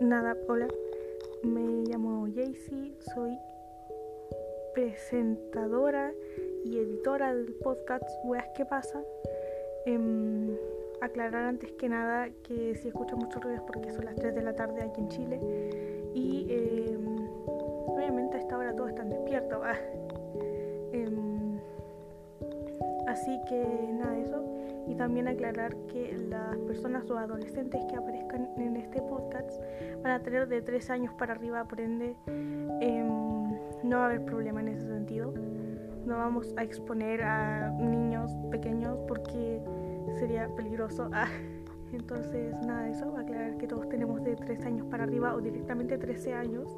Nada, hola. Me llamo Jaycee, soy presentadora y editora del podcast Weas que pasa. Em, aclarar antes que nada que si escucho mucho ruido es porque son las 3 de la tarde aquí en Chile y em, obviamente a esta hora todos están despiertos. Em, así que nada, eso. Y también aclarar que las personas o adolescentes que aparezcan en este podcast van a tener de 3 años para arriba, por ende no va a haber problema en ese sentido. No vamos a exponer a niños pequeños porque sería peligroso. Ah, entonces, nada de eso. Aclarar que todos tenemos de 3 años para arriba o directamente 13 años.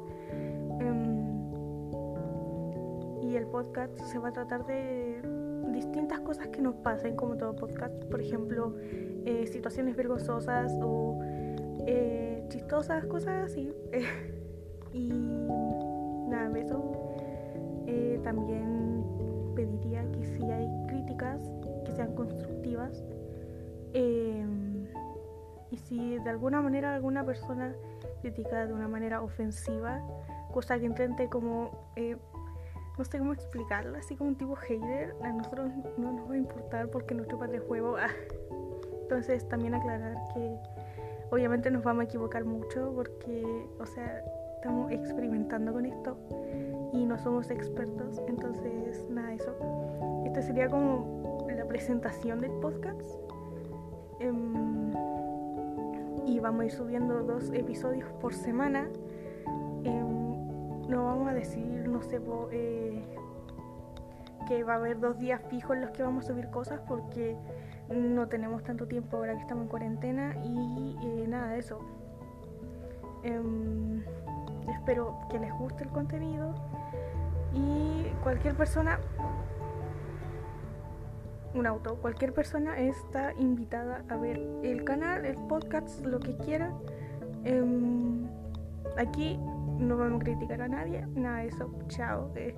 Em, y el podcast se va a tratar de distintas cosas que nos pasen, como todo podcast. Por ejemplo, eh, situaciones vergonzosas o eh, chistosas, cosas así. y nada, eso. Eh, también pediría que si hay críticas, que sean constructivas. Em, y si de alguna manera alguna persona critica de una manera ofensiva, cosa que intente como, no sé cómo explicarlo, así como un tipo hater, a nosotros no nos va a importar porque nuestro padre juego. Ah. Entonces también aclarar que obviamente nos vamos a equivocar mucho porque, o sea, estamos experimentando con esto y no somos expertos, entonces nada, eso. Esta sería como la presentación del podcast. Em, y vamos a ir subiendo dos episodios por semana. Em, no vamos a decir, sé, eh, que va a haber dos días fijos en los que vamos a subir cosas porque no tenemos tanto tiempo ahora que estamos en cuarentena y eh, nada de eso. Em, espero que les guste el contenido y cualquier persona, un auto, cualquier persona está invitada a ver el canal, el podcast, lo que quiera. Em, aquí no vamos a criticar a nadie, nada de eso. Chao. Eh.